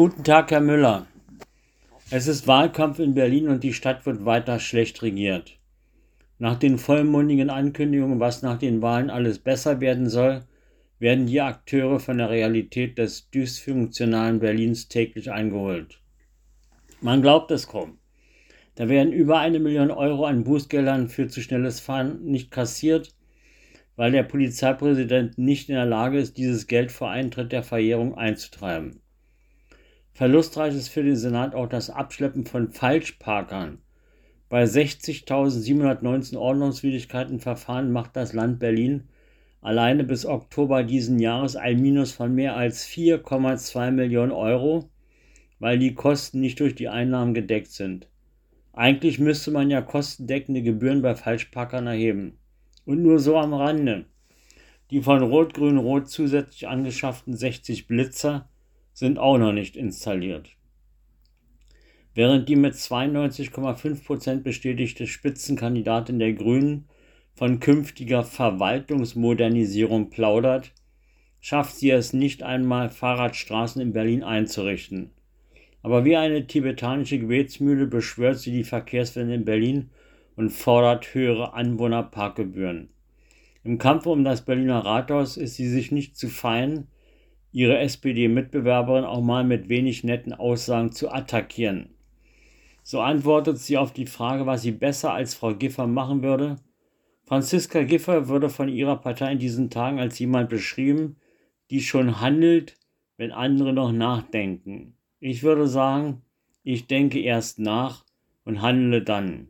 Guten Tag, Herr Müller. Es ist Wahlkampf in Berlin und die Stadt wird weiter schlecht regiert. Nach den vollmundigen Ankündigungen, was nach den Wahlen alles besser werden soll, werden die Akteure von der Realität des dysfunktionalen Berlins täglich eingeholt. Man glaubt es kaum. Da werden über eine Million Euro an Bußgeldern für zu schnelles Fahren nicht kassiert, weil der Polizeipräsident nicht in der Lage ist, dieses Geld vor Eintritt der Verjährung einzutreiben. Verlustreich ist für den Senat auch das Abschleppen von Falschparkern. Bei 60.719 Ordnungswidrigkeitenverfahren macht das Land Berlin alleine bis Oktober diesen Jahres ein Minus von mehr als 4,2 Millionen Euro, weil die Kosten nicht durch die Einnahmen gedeckt sind. Eigentlich müsste man ja kostendeckende Gebühren bei Falschparkern erheben. Und nur so am Rande. Die von Rot-Grün-Rot zusätzlich angeschafften 60 Blitzer sind auch noch nicht installiert. Während die mit 92,5% bestätigte Spitzenkandidatin der Grünen von künftiger Verwaltungsmodernisierung plaudert, schafft sie es nicht einmal, Fahrradstraßen in Berlin einzurichten. Aber wie eine tibetanische Gebetsmühle beschwört sie die Verkehrswende in Berlin und fordert höhere Anwohnerparkgebühren. Im Kampf um das Berliner Rathaus ist sie sich nicht zu fein, ihre SPD-Mitbewerberin auch mal mit wenig netten Aussagen zu attackieren. So antwortet sie auf die Frage, was sie besser als Frau Giffer machen würde. Franziska Giffer würde von ihrer Partei in diesen Tagen als jemand beschrieben, die schon handelt, wenn andere noch nachdenken. Ich würde sagen, ich denke erst nach und handle dann.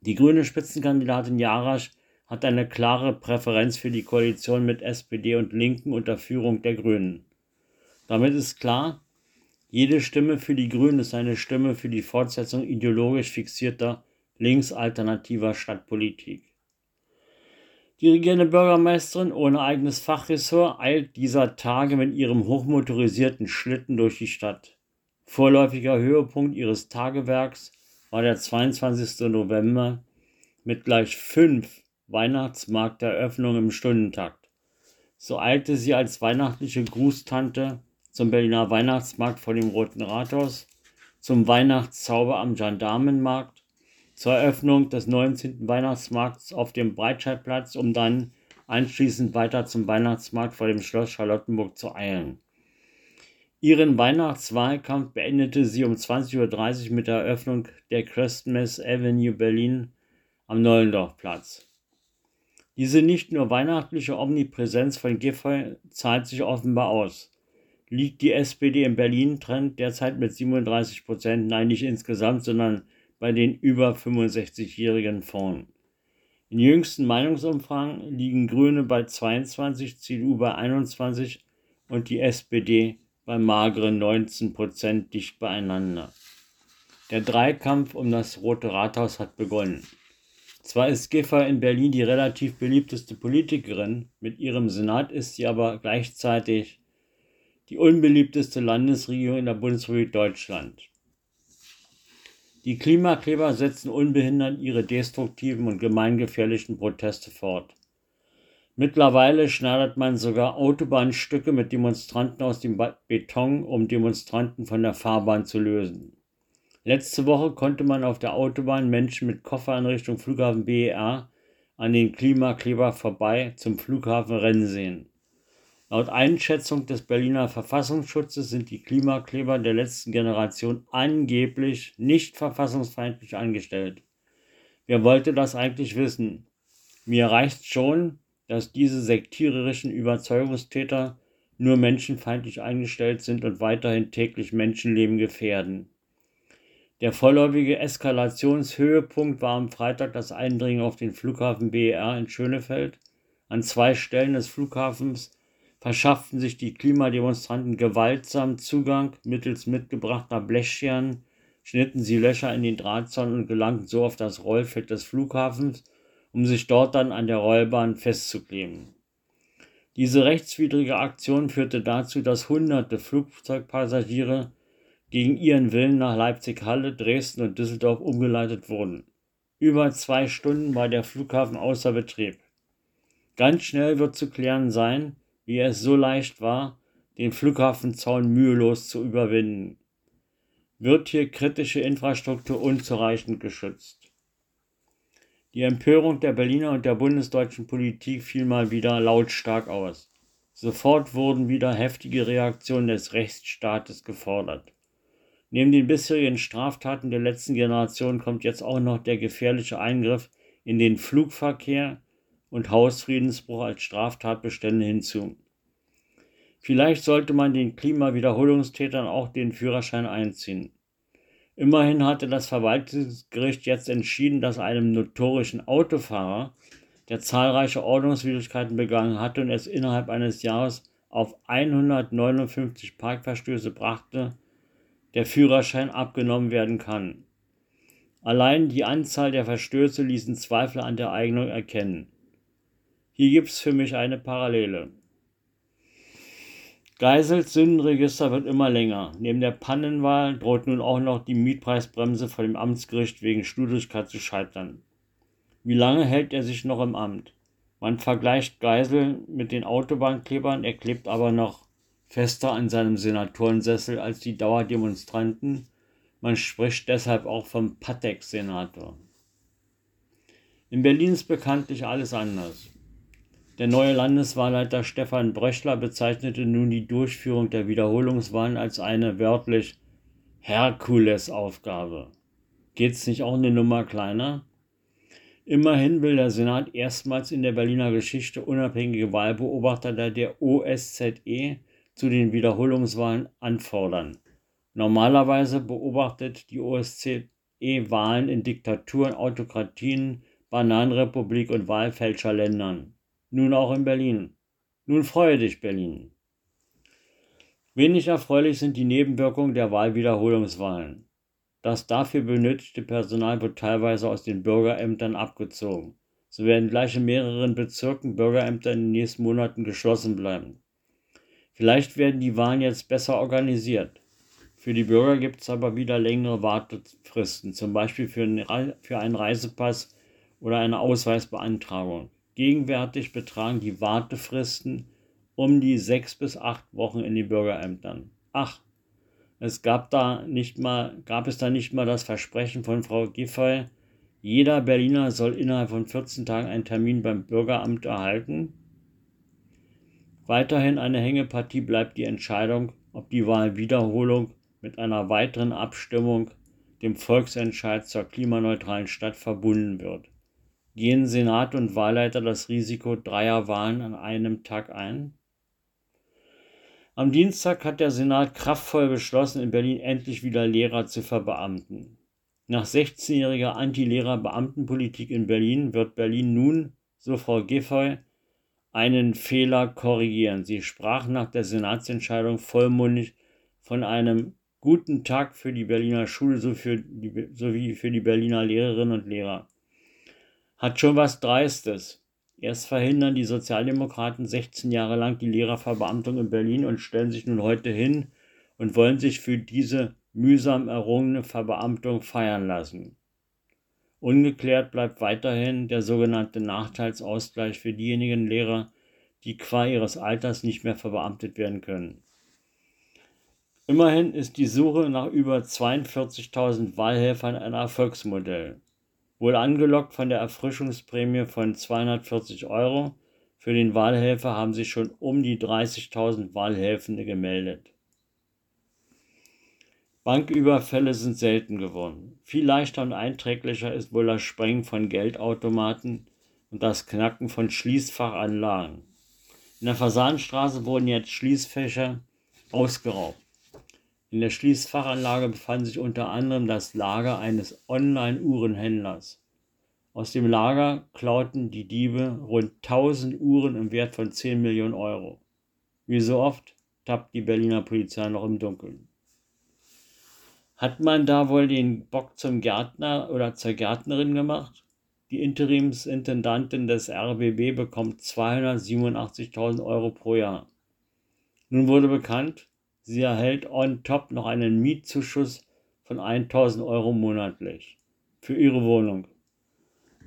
Die grüne Spitzenkandidatin Jarasch hat eine klare Präferenz für die Koalition mit SPD und Linken unter Führung der Grünen. Damit ist klar, jede Stimme für die Grünen ist eine Stimme für die Fortsetzung ideologisch fixierter linksalternativer Stadtpolitik. Die regierende Bürgermeisterin ohne eigenes Fachressort eilt dieser Tage mit ihrem hochmotorisierten Schlitten durch die Stadt. Vorläufiger Höhepunkt ihres Tagewerks war der 22. November mit gleich fünf Weihnachtsmarkteröffnungen im Stundentakt. So eilte sie als weihnachtliche Grußtante zum Berliner Weihnachtsmarkt vor dem Roten Rathaus, zum Weihnachtszauber am Gendarmenmarkt, zur Eröffnung des 19. Weihnachtsmarkts auf dem Breitscheidplatz, um dann anschließend weiter zum Weihnachtsmarkt vor dem Schloss Charlottenburg zu eilen. Ihren Weihnachtswahlkampf beendete sie um 20.30 Uhr mit der Eröffnung der Christmas Avenue Berlin am Neulendorfplatz. Diese nicht nur weihnachtliche Omnipräsenz von Giffey zahlt sich offenbar aus. Liegt die SPD in Berlin Trend derzeit mit 37 Prozent, nein nicht insgesamt, sondern bei den über 65-Jährigen vorn. In jüngsten Meinungsumfragen liegen Grüne bei 22, CDU bei 21 und die SPD bei mageren 19 Prozent dicht beieinander. Der Dreikampf um das Rote Rathaus hat begonnen. Zwar ist Giffer in Berlin die relativ beliebteste Politikerin, mit ihrem Senat ist sie aber gleichzeitig die unbeliebteste Landesregierung in der Bundesrepublik Deutschland. Die Klimakleber setzen unbehindert ihre destruktiven und gemeingefährlichen Proteste fort. Mittlerweile schneidet man sogar Autobahnstücke mit Demonstranten aus dem Beton, um Demonstranten von der Fahrbahn zu lösen. Letzte Woche konnte man auf der Autobahn Menschen mit Koffern Richtung Flughafen BER an den Klimakleber vorbei zum Flughafen rennen sehen. Laut Einschätzung des Berliner Verfassungsschutzes sind die Klimakleber der letzten Generation angeblich nicht verfassungsfeindlich angestellt. Wer wollte das eigentlich wissen? Mir reicht schon, dass diese sektiererischen Überzeugungstäter nur menschenfeindlich eingestellt sind und weiterhin täglich Menschenleben gefährden. Der vorläufige Eskalationshöhepunkt war am Freitag das Eindringen auf den Flughafen BER in Schönefeld. An zwei Stellen des Flughafens verschafften sich die Klimademonstranten gewaltsam Zugang mittels mitgebrachter Blechscheren, schnitten sie Löcher in den Drahtzaun und gelangten so auf das Rollfeld des Flughafens, um sich dort dann an der Rollbahn festzukleben. Diese rechtswidrige Aktion führte dazu, dass hunderte Flugzeugpassagiere gegen ihren Willen nach Leipzig-Halle, Dresden und Düsseldorf umgeleitet wurden. Über zwei Stunden war der Flughafen außer Betrieb. Ganz schnell wird zu klären sein, wie es so leicht war, den Flughafenzaun mühelos zu überwinden. Wird hier kritische Infrastruktur unzureichend geschützt? Die Empörung der Berliner und der bundesdeutschen Politik fiel mal wieder lautstark aus. Sofort wurden wieder heftige Reaktionen des Rechtsstaates gefordert. Neben den bisherigen Straftaten der letzten Generation kommt jetzt auch noch der gefährliche Eingriff in den Flugverkehr und Hausfriedensbruch als Straftatbestände hinzu. Vielleicht sollte man den Klimawiederholungstätern auch den Führerschein einziehen. Immerhin hatte das Verwaltungsgericht jetzt entschieden, dass einem notorischen Autofahrer, der zahlreiche Ordnungswidrigkeiten begangen hatte und es innerhalb eines Jahres auf 159 Parkverstöße brachte, der Führerschein abgenommen werden kann. Allein die Anzahl der Verstöße ließen Zweifel an der Eignung erkennen. Hier gibt es für mich eine Parallele. Geisels Sündenregister wird immer länger. Neben der Pannenwahl droht nun auch noch die Mietpreisbremse vor dem Amtsgericht wegen Studischkeit zu scheitern. Wie lange hält er sich noch im Amt? Man vergleicht Geisel mit den Autobahnklebern, er klebt aber noch fester an seinem Senatorensessel als die Dauerdemonstranten. Man spricht deshalb auch vom Patek-Senator. In Berlin ist bekanntlich alles anders. Der neue Landeswahlleiter Stefan Brechler bezeichnete nun die Durchführung der Wiederholungswahlen als eine wörtlich Herkulesaufgabe. Geht's nicht auch eine Nummer kleiner? Immerhin will der Senat erstmals in der Berliner Geschichte unabhängige Wahlbeobachter der OSZE zu den Wiederholungswahlen anfordern. Normalerweise beobachtet die OSZE Wahlen in Diktaturen, Autokratien, Bananenrepublik und Wahlfälscherländern nun auch in Berlin. Nun freue dich, Berlin. Wenig erfreulich sind die Nebenwirkungen der Wahlwiederholungswahlen. Das dafür benötigte Personal wird teilweise aus den Bürgerämtern abgezogen. So werden gleich in mehreren Bezirken Bürgerämter in den nächsten Monaten geschlossen bleiben. Vielleicht werden die Wahlen jetzt besser organisiert. Für die Bürger gibt es aber wieder längere Wartefristen, zum Beispiel für einen Reisepass oder eine Ausweisbeantragung. Gegenwärtig betragen die Wartefristen um die sechs bis acht Wochen in den Bürgerämtern. Ach, es gab da nicht mal, gab es da nicht mal das Versprechen von Frau Giffey, jeder Berliner soll innerhalb von 14 Tagen einen Termin beim Bürgeramt erhalten? Weiterhin eine Hängepartie bleibt die Entscheidung, ob die Wahlwiederholung mit einer weiteren Abstimmung, dem Volksentscheid zur klimaneutralen Stadt, verbunden wird. Gehen Senat und Wahlleiter das Risiko dreier Wahlen an einem Tag ein? Am Dienstag hat der Senat kraftvoll beschlossen, in Berlin endlich wieder Lehrer zu verbeamten. Nach 16-jähriger Anti-Lehrer-Beamtenpolitik in Berlin wird Berlin nun, so Frau Giffey, einen Fehler korrigieren. Sie sprach nach der Senatsentscheidung vollmundig von einem guten Tag für die Berliner Schule sowie für die Berliner Lehrerinnen und Lehrer hat schon was Dreistes. Erst verhindern die Sozialdemokraten 16 Jahre lang die Lehrerverbeamtung in Berlin und stellen sich nun heute hin und wollen sich für diese mühsam errungene Verbeamtung feiern lassen. Ungeklärt bleibt weiterhin der sogenannte Nachteilsausgleich für diejenigen Lehrer, die qua ihres Alters nicht mehr verbeamtet werden können. Immerhin ist die Suche nach über 42.000 Wahlhelfern ein Erfolgsmodell wohl angelockt von der Erfrischungsprämie von 240 Euro. Für den Wahlhelfer haben sich schon um die 30.000 Wahlhelfende gemeldet. Banküberfälle sind selten geworden. Viel leichter und einträglicher ist wohl das Sprengen von Geldautomaten und das Knacken von Schließfachanlagen. In der Fasanstraße wurden jetzt Schließfächer ausgeraubt. In der Schließfachanlage befand sich unter anderem das Lager eines Online-Uhrenhändlers. Aus dem Lager klauten die Diebe rund 1000 Uhren im Wert von 10 Millionen Euro. Wie so oft tappt die Berliner Polizei noch im Dunkeln. Hat man da wohl den Bock zum Gärtner oder zur Gärtnerin gemacht? Die Interimsintendantin des RBB bekommt 287.000 Euro pro Jahr. Nun wurde bekannt, Sie erhält on top noch einen Mietzuschuss von 1000 Euro monatlich für ihre Wohnung.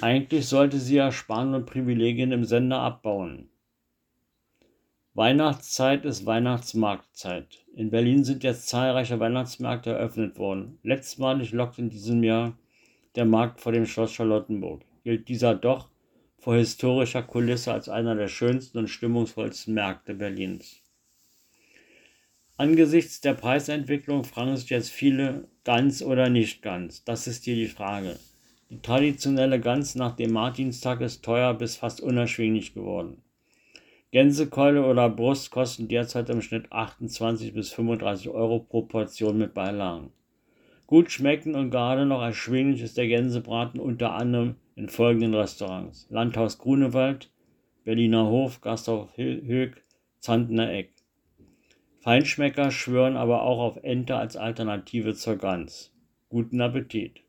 Eigentlich sollte sie ja sparen und Privilegien im Sender abbauen. Weihnachtszeit ist Weihnachtsmarktzeit. In Berlin sind jetzt zahlreiche Weihnachtsmärkte eröffnet worden. Letztmalig lockt in diesem Jahr der Markt vor dem Schloss Charlottenburg. Gilt dieser doch vor historischer Kulisse als einer der schönsten und stimmungsvollsten Märkte Berlins. Angesichts der Preisentwicklung fragen sich jetzt viele, ganz oder nicht ganz. Das ist hier die Frage. Die traditionelle Gans nach dem Martinstag ist teuer bis fast unerschwinglich geworden. Gänsekeule oder Brust kosten derzeit im Schnitt 28 bis 35 Euro pro Portion mit Beilagen. Gut schmecken und gerade noch erschwinglich ist der Gänsebraten unter anderem in folgenden Restaurants: Landhaus Grunewald, Berliner Hof, Gasthof Höck, Zandner Eck. Feinschmecker schwören aber auch auf Ente als Alternative zur Gans. Guten Appetit!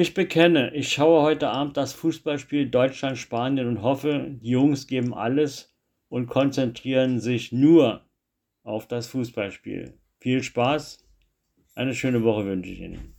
Ich bekenne, ich schaue heute Abend das Fußballspiel Deutschland-Spanien und hoffe, die Jungs geben alles und konzentrieren sich nur auf das Fußballspiel. Viel Spaß, eine schöne Woche wünsche ich Ihnen.